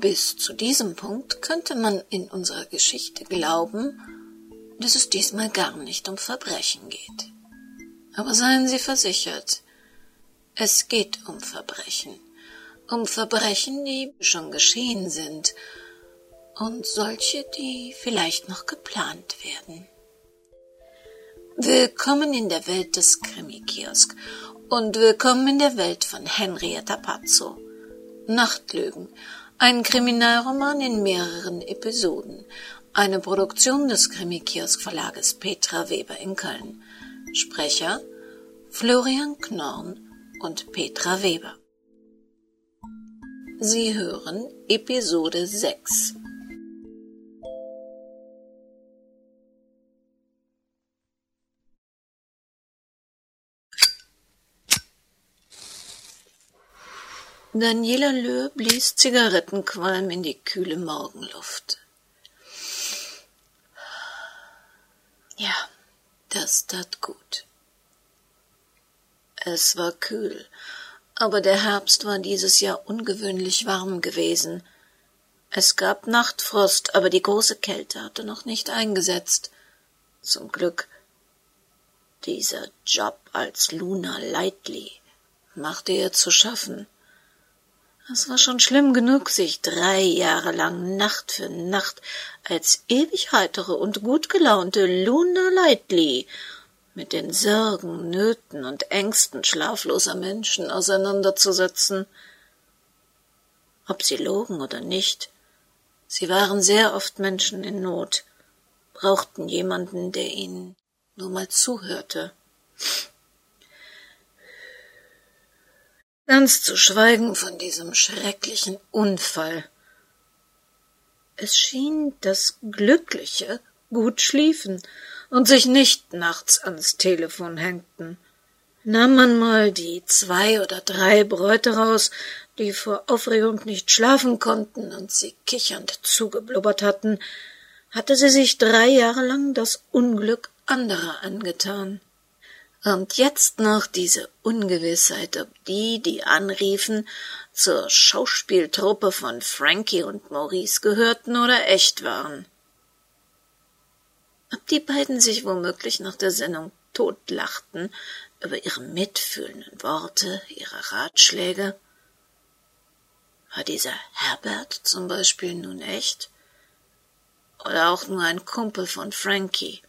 Bis zu diesem Punkt könnte man in unserer Geschichte glauben, dass es diesmal gar nicht um Verbrechen geht. Aber seien Sie versichert, es geht um Verbrechen, um Verbrechen, die schon geschehen sind und solche, die vielleicht noch geplant werden. Willkommen in der Welt des Krimi-Kiosk und willkommen in der Welt von Henrietta Pazzo. Nachtlügen, ein Kriminalroman in mehreren Episoden, eine Produktion des Krimi-Kiosk Verlages Petra Weber in Köln. Sprecher Florian Knorn und Petra Weber. Sie hören Episode 6. Daniela Löhr blies Zigarettenqualm in die kühle Morgenluft. Ja, das tat gut. Es war kühl, aber der Herbst war dieses Jahr ungewöhnlich warm gewesen. Es gab Nachtfrost, aber die große Kälte hatte noch nicht eingesetzt. Zum Glück. Dieser Job als Luna Lightly machte ihr zu schaffen. Es war schon schlimm genug, sich drei Jahre lang Nacht für Nacht als ewig heitere und gut gelaunte Luna Lightly mit den Sorgen, Nöten und Ängsten schlafloser Menschen auseinanderzusetzen. Ob sie logen oder nicht, sie waren sehr oft Menschen in Not, brauchten jemanden, der ihnen nur mal zuhörte. Ganz zu schweigen von diesem schrecklichen Unfall. Es schien, dass Glückliche gut schliefen und sich nicht nachts ans Telefon hängten. Nahm man mal die zwei oder drei Bräute raus, die vor Aufregung nicht schlafen konnten und sie kichernd zugeblubbert hatten, hatte sie sich drei Jahre lang das Unglück anderer angetan. Und jetzt noch diese Ungewissheit, ob die, die anriefen, zur Schauspieltruppe von Frankie und Maurice gehörten oder echt waren. Ob die beiden sich womöglich nach der Sendung totlachten über ihre mitfühlenden Worte, ihre Ratschläge. War dieser Herbert zum Beispiel nun echt? Oder auch nur ein Kumpel von Frankie?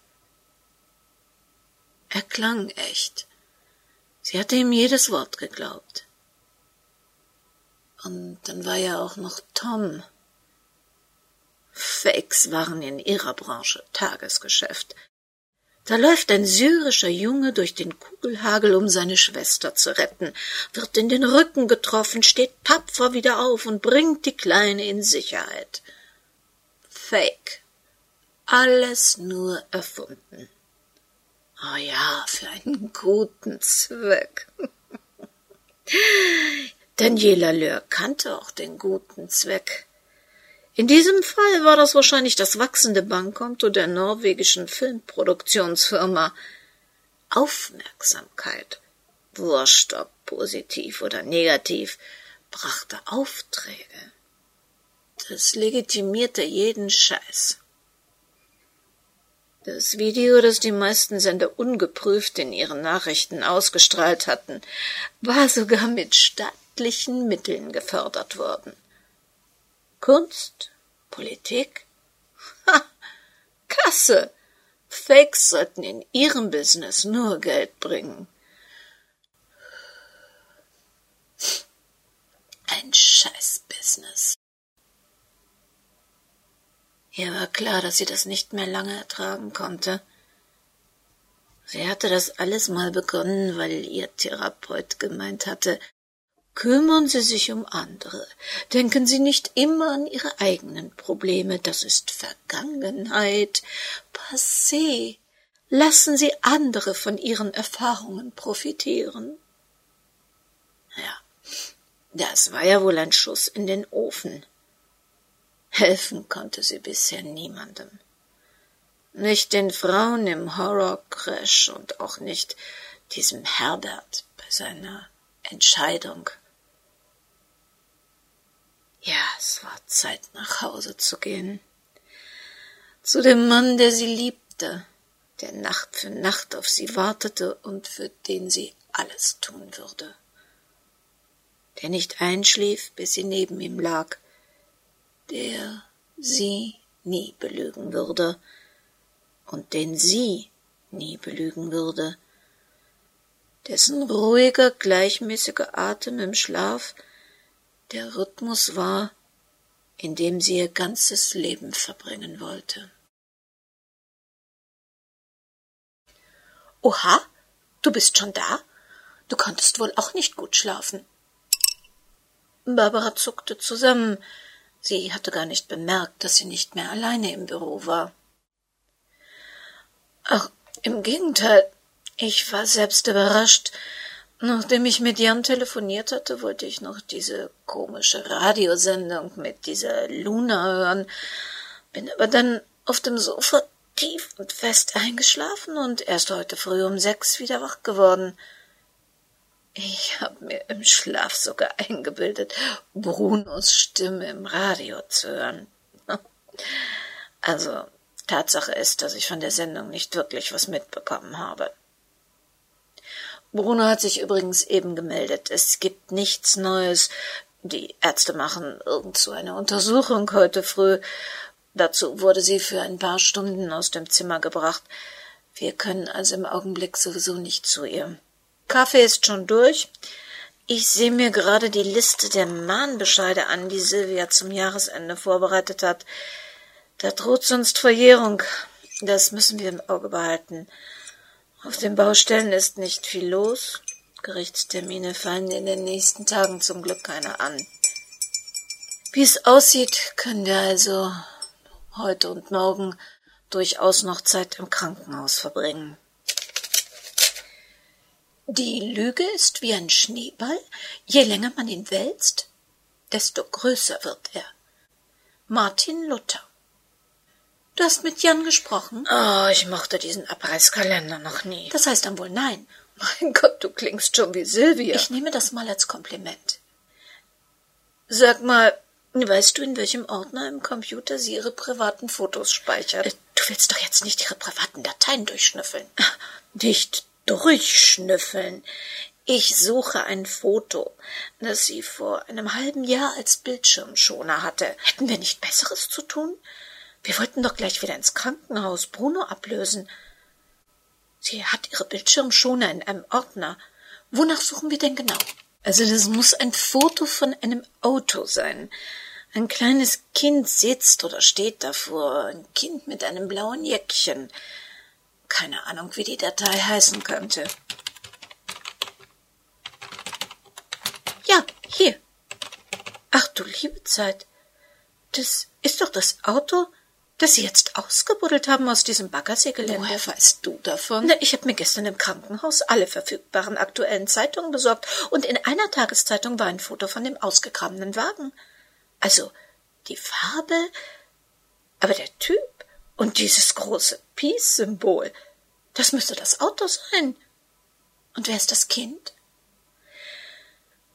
Er klang echt. Sie hatte ihm jedes Wort geglaubt. Und dann war ja auch noch Tom. Fakes waren in ihrer Branche Tagesgeschäft. Da läuft ein syrischer Junge durch den Kugelhagel, um seine Schwester zu retten, wird in den Rücken getroffen, steht tapfer wieder auf und bringt die Kleine in Sicherheit. Fake. Alles nur erfunden. Oh ja, für einen guten Zweck. Daniela Löhr kannte auch den guten Zweck. In diesem Fall war das wahrscheinlich das wachsende Bankkonto der norwegischen Filmproduktionsfirma. Aufmerksamkeit, wurscht ob positiv oder negativ, brachte Aufträge. Das legitimierte jeden Scheiß. Das Video, das die meisten Sender ungeprüft in ihren Nachrichten ausgestrahlt hatten, war sogar mit staatlichen Mitteln gefördert worden. Kunst? Politik? Ha! Kasse! Fakes sollten in ihrem Business nur Geld bringen. Ein Scheiß-Business. Ihr war klar, dass sie das nicht mehr lange ertragen konnte. Sie hatte das alles mal begonnen, weil ihr Therapeut gemeint hatte, kümmern Sie sich um andere, denken Sie nicht immer an Ihre eigenen Probleme, das ist Vergangenheit, passé, lassen Sie andere von Ihren Erfahrungen profitieren. Ja, das war ja wohl ein Schuss in den Ofen. Helfen konnte sie bisher niemandem. Nicht den Frauen im Horror-Crash und auch nicht diesem Herbert bei seiner Entscheidung. Ja, es war Zeit, nach Hause zu gehen. Zu dem Mann, der sie liebte, der Nacht für Nacht auf sie wartete und für den sie alles tun würde. Der nicht einschlief, bis sie neben ihm lag, der sie nie belügen würde und den sie nie belügen würde, dessen ruhiger, gleichmäßiger Atem im Schlaf der Rhythmus war, in dem sie ihr ganzes Leben verbringen wollte. Oha, du bist schon da? Du konntest wohl auch nicht gut schlafen. Barbara zuckte zusammen. Sie hatte gar nicht bemerkt, dass sie nicht mehr alleine im Büro war. Ach, im Gegenteil, ich war selbst überrascht. Nachdem ich mit Jan telefoniert hatte, wollte ich noch diese komische Radiosendung mit dieser Luna hören, bin aber dann auf dem Sofa tief und fest eingeschlafen und erst heute früh um sechs wieder wach geworden. Ich habe mir im Schlaf sogar eingebildet, Brunos Stimme im Radio zu hören. Also, Tatsache ist, dass ich von der Sendung nicht wirklich was mitbekommen habe. Bruno hat sich übrigens eben gemeldet. Es gibt nichts Neues. Die Ärzte machen irgend so eine Untersuchung heute früh. Dazu wurde sie für ein paar Stunden aus dem Zimmer gebracht. Wir können also im Augenblick sowieso nicht zu ihr. Kaffee ist schon durch. Ich sehe mir gerade die Liste der Mahnbescheide an, die Silvia zum Jahresende vorbereitet hat. Da droht sonst Verjährung. Das müssen wir im Auge behalten. Auf den Baustellen ist nicht viel los. Gerichtstermine fallen in den nächsten Tagen zum Glück keine an. Wie es aussieht, können wir also heute und morgen durchaus noch Zeit im Krankenhaus verbringen. Die Lüge ist wie ein Schneeball. Je länger man ihn wälzt, desto größer wird er. Martin Luther Du hast mit Jan gesprochen? Oh, ich mochte diesen Abreißkalender noch nie. Das heißt dann wohl nein. Mein Gott, du klingst schon wie Silvia. Ich nehme das mal als Kompliment. Sag mal, weißt du, in welchem Ordner im Computer sie ihre privaten Fotos speichert? Äh, du willst doch jetzt nicht ihre privaten Dateien durchschnüffeln. Nicht durchschnüffeln. Ich suche ein Foto, das sie vor einem halben Jahr als Bildschirmschoner hatte. Hätten wir nicht Besseres zu tun? Wir wollten doch gleich wieder ins Krankenhaus Bruno ablösen. Sie hat ihre Bildschirmschoner in einem Ordner. Wonach suchen wir denn genau? Also das muss ein Foto von einem Auto sein. Ein kleines Kind sitzt oder steht davor, ein Kind mit einem blauen Jäckchen. Keine Ahnung, wie die Datei heißen könnte. Ja, hier. Ach du liebe Zeit. Das ist doch das Auto, das Sie jetzt ausgebuddelt haben aus diesem Baggerseegelände. Woher weißt du davon? Na, ich habe mir gestern im Krankenhaus alle verfügbaren aktuellen Zeitungen besorgt und in einer Tageszeitung war ein Foto von dem ausgegrabenen Wagen. Also die Farbe, aber der Typ und dieses große Peace-Symbol, das müsste das Auto sein. Und wer ist das Kind?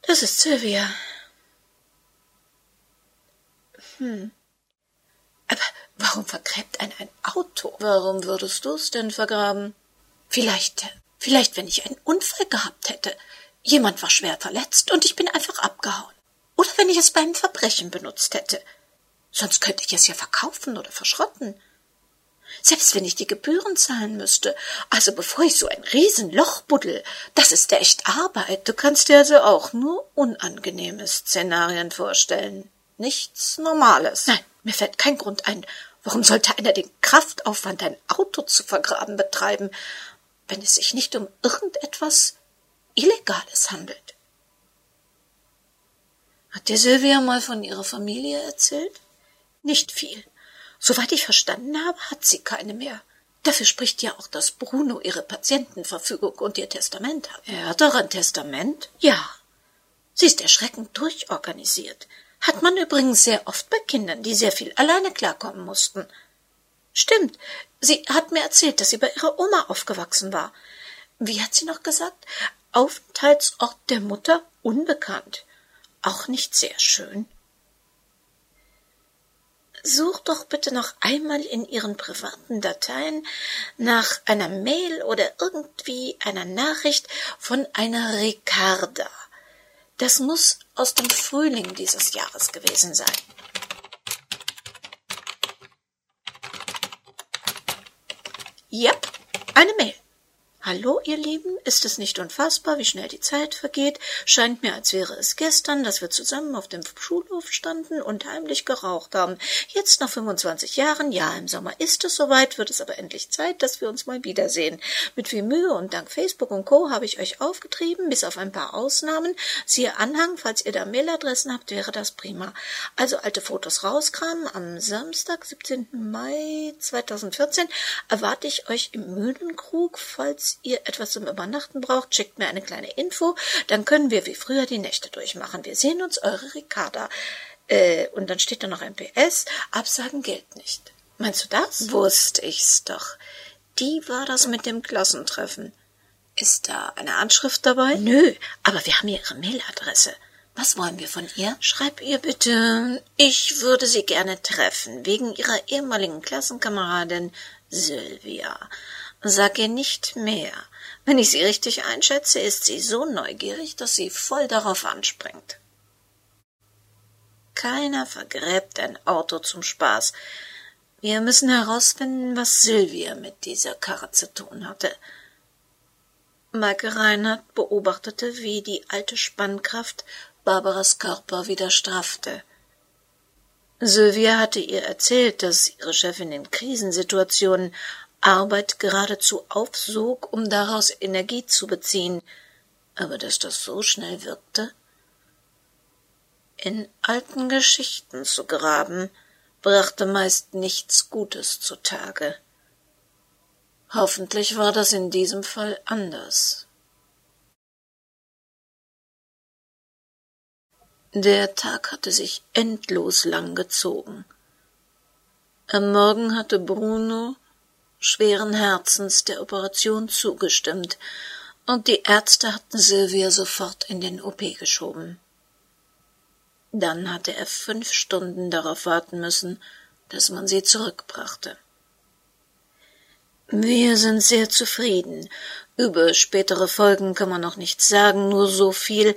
Das ist Sylvia. Hm. Aber warum vergräbt ein ein Auto? Warum würdest du's denn vergraben? Vielleicht, vielleicht, wenn ich einen Unfall gehabt hätte. Jemand war schwer verletzt und ich bin einfach abgehauen. Oder wenn ich es beim Verbrechen benutzt hätte. Sonst könnte ich es ja verkaufen oder verschrotten. Selbst wenn ich die Gebühren zahlen müsste. Also bevor ich so ein Riesenloch buddel, das ist echt Arbeit. Du kannst dir also auch nur unangenehme Szenarien vorstellen. Nichts Normales. Nein, mir fällt kein Grund ein, warum sollte einer den Kraftaufwand, ein Auto zu vergraben, betreiben, wenn es sich nicht um irgendetwas Illegales handelt. Hat dir Silvia mal von ihrer Familie erzählt? Nicht viel. Soweit ich verstanden habe, hat sie keine mehr. Dafür spricht ja auch, dass Bruno ihre Patientenverfügung und ihr Testament hat. Er hat doch ein Testament? Ja. Sie ist erschreckend durchorganisiert. Hat man übrigens sehr oft bei Kindern, die sehr viel alleine klarkommen mussten. Stimmt. Sie hat mir erzählt, dass sie bei ihrer Oma aufgewachsen war. Wie hat sie noch gesagt? Aufenthaltsort der Mutter unbekannt. Auch nicht sehr schön. Such doch bitte noch einmal in Ihren privaten Dateien nach einer Mail oder irgendwie einer Nachricht von einer Ricarda. Das muss aus dem Frühling dieses Jahres gewesen sein. Ja, eine Mail. Hallo, ihr Lieben, ist es nicht unfassbar, wie schnell die Zeit vergeht? Scheint mir, als wäre es gestern, dass wir zusammen auf dem Schulhof standen und heimlich geraucht haben. Jetzt nach 25 Jahren, ja, im Sommer ist es soweit, wird es aber endlich Zeit, dass wir uns mal wiedersehen. Mit viel Mühe und dank Facebook und Co. habe ich euch aufgetrieben, bis auf ein paar Ausnahmen. Siehe Anhang, falls ihr da Mailadressen habt, wäre das prima. Also alte Fotos rauskramen. Am Samstag, 17. Mai 2014, erwarte ich euch im Mühlenkrug, falls ihr etwas zum Übernachten braucht, schickt mir eine kleine Info, dann können wir wie früher die Nächte durchmachen. Wir sehen uns, eure Ricarda. Äh, und dann steht da noch ein PS, Absagen gilt nicht. Meinst du das? Wusste ich's doch. Die war das mit dem Klassentreffen. Ist da eine Anschrift dabei? Nö, aber wir haben ihre Mailadresse. Was wollen wir von ihr? Schreib ihr bitte, ich würde sie gerne treffen, wegen ihrer ehemaligen Klassenkameradin Sylvia. Sag ihr nicht mehr. Wenn ich sie richtig einschätze, ist sie so neugierig, dass sie voll darauf anspringt. Keiner vergräbt ein Auto zum Spaß. Wir müssen herausfinden, was Sylvia mit dieser Karre zu tun hatte. Maike Reinhardt beobachtete, wie die alte Spannkraft Barbaras Körper wieder straffte. Sylvia hatte ihr erzählt, dass ihre Chefin in Krisensituationen Arbeit geradezu aufsog, um daraus Energie zu beziehen, aber dass das so schnell wirkte? In alten Geschichten zu graben, brachte meist nichts Gutes zutage. Hoffentlich war das in diesem Fall anders. Der Tag hatte sich endlos lang gezogen. Am Morgen hatte Bruno schweren Herzens der Operation zugestimmt, und die Ärzte hatten Sylvia sofort in den OP geschoben. Dann hatte er fünf Stunden darauf warten müssen, dass man sie zurückbrachte. Wir sind sehr zufrieden. Über spätere Folgen kann man noch nichts sagen, nur so viel.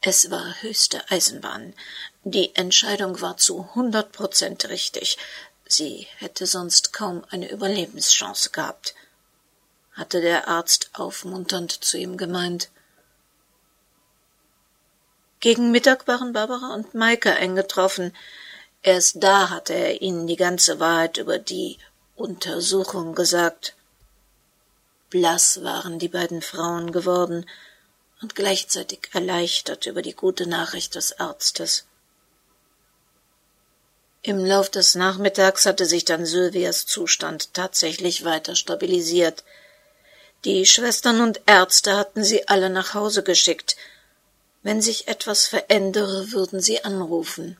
Es war höchste Eisenbahn. Die Entscheidung war zu hundert Prozent richtig. Sie hätte sonst kaum eine Überlebenschance gehabt, hatte der Arzt aufmunternd zu ihm gemeint. Gegen Mittag waren Barbara und Maike eingetroffen. Erst da hatte er ihnen die ganze Wahrheit über die Untersuchung gesagt. Blass waren die beiden Frauen geworden und gleichzeitig erleichtert über die gute Nachricht des Arztes. Im Lauf des Nachmittags hatte sich dann Sylvias Zustand tatsächlich weiter stabilisiert. Die Schwestern und Ärzte hatten sie alle nach Hause geschickt. Wenn sich etwas verändere, würden sie anrufen.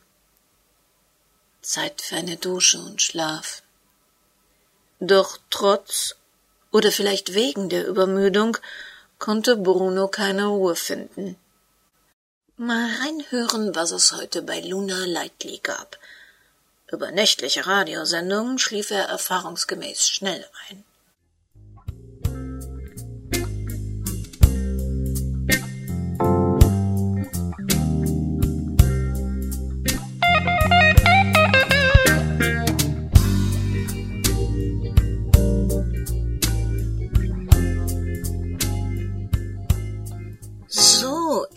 Zeit für eine Dusche und Schlaf. Doch trotz oder vielleicht wegen der Übermüdung konnte Bruno keine Ruhe finden. Mal reinhören, was es heute bei Luna Lightly gab. Über nächtliche Radiosendungen schlief er erfahrungsgemäß schnell ein.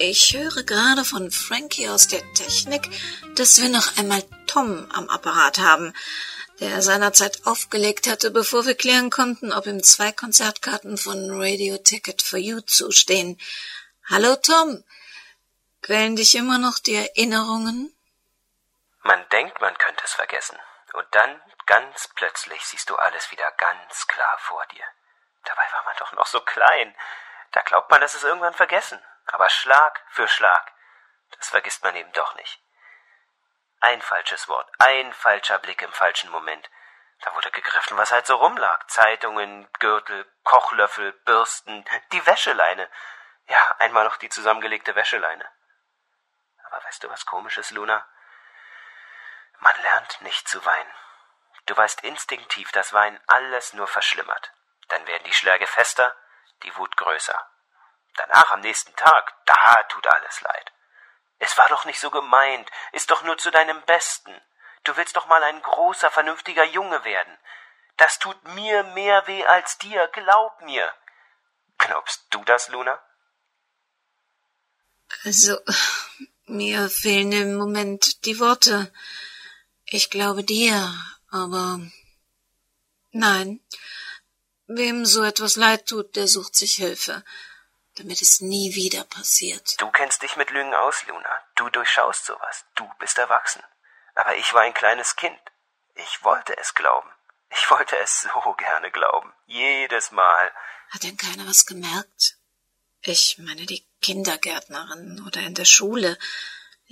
Ich höre gerade von Frankie aus der Technik, dass wir noch einmal Tom am Apparat haben, der seinerzeit aufgelegt hatte, bevor wir klären konnten, ob ihm zwei Konzertkarten von Radio Ticket for You zustehen. Hallo Tom. Quälen dich immer noch die Erinnerungen? Man denkt, man könnte es vergessen. Und dann, ganz plötzlich, siehst du alles wieder ganz klar vor dir. Dabei war man doch noch so klein. Da glaubt man, es ist irgendwann vergessen. Aber Schlag für Schlag, das vergisst man eben doch nicht. Ein falsches Wort, ein falscher Blick im falschen Moment. Da wurde gegriffen, was halt so rumlag. Zeitungen, Gürtel, Kochlöffel, Bürsten, die Wäscheleine. Ja, einmal noch die zusammengelegte Wäscheleine. Aber weißt du was komisches, Luna? Man lernt nicht zu weinen. Du weißt instinktiv, dass Weinen alles nur verschlimmert. Dann werden die Schläge fester, die Wut größer. Danach am nächsten Tag, da tut alles leid. Es war doch nicht so gemeint, ist doch nur zu deinem Besten. Du willst doch mal ein großer, vernünftiger Junge werden. Das tut mir mehr weh als dir, glaub mir. Glaubst du das, Luna? Also, mir fehlen im Moment die Worte. Ich glaube dir, aber nein. Wem so etwas leid tut, der sucht sich Hilfe, damit es nie wieder passiert. Du kennst dich mit Lügen aus, Luna. Du durchschaust sowas. Du bist erwachsen. Aber ich war ein kleines Kind. Ich wollte es glauben. Ich wollte es so gerne glauben. Jedes Mal. Hat denn keiner was gemerkt? Ich meine die Kindergärtnerin oder in der Schule,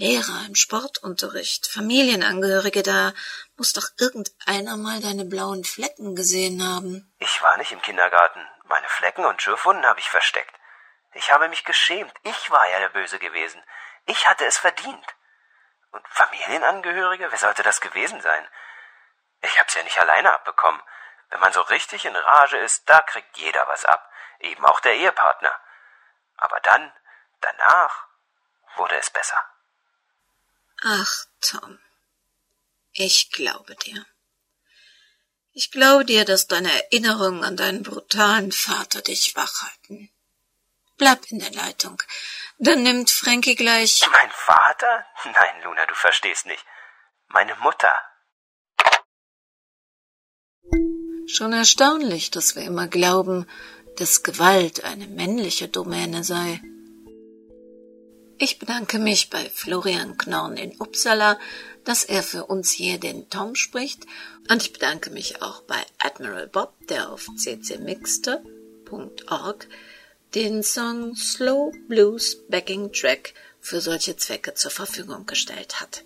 Lehrer im Sportunterricht, Familienangehörige, da muss doch irgendeiner mal deine blauen Flecken gesehen haben. Ich war nicht im Kindergarten. Meine Flecken und Schürfwunden habe ich versteckt. Ich habe mich geschämt. Ich war ja der Böse gewesen. Ich hatte es verdient. Und Familienangehörige? Wer sollte das gewesen sein? Ich hab's ja nicht alleine abbekommen. Wenn man so richtig in Rage ist, da kriegt jeder was ab. Eben auch der Ehepartner. Aber dann, danach, wurde es besser. Ach, Tom. Ich glaube dir. Ich glaube dir, dass deine Erinnerungen an deinen brutalen Vater dich wachhalten. Bleib in der Leitung. Dann nimmt Frankie gleich. Mein Vater? Nein, Luna, du verstehst nicht. Meine Mutter. Schon erstaunlich, dass wir immer glauben, dass Gewalt eine männliche Domäne sei. Ich bedanke mich bei Florian Knorn in Uppsala, dass er für uns hier den Tom spricht, und ich bedanke mich auch bei Admiral Bob, der auf ccmixter.org den Song Slow Blues Backing Track für solche Zwecke zur Verfügung gestellt hat.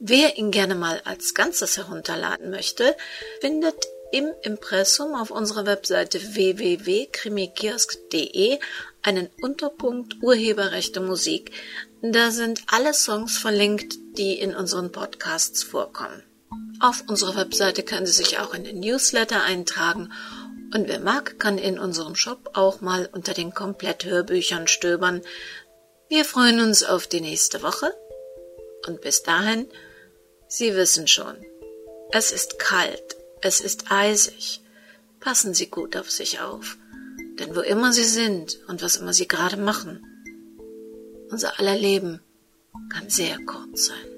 Wer ihn gerne mal als Ganzes herunterladen möchte, findet im Impressum auf unserer Webseite www.krimikiosk.de einen Unterpunkt Urheberrechte Musik. Da sind alle Songs verlinkt, die in unseren Podcasts vorkommen. Auf unserer Webseite können Sie sich auch in den Newsletter eintragen und wer mag, kann in unserem Shop auch mal unter den Kompletthörbüchern stöbern. Wir freuen uns auf die nächste Woche. Und bis dahin, Sie wissen schon, es ist kalt, es ist eisig. Passen Sie gut auf sich auf. Denn wo immer Sie sind und was immer Sie gerade machen, unser aller Leben kann sehr kurz sein.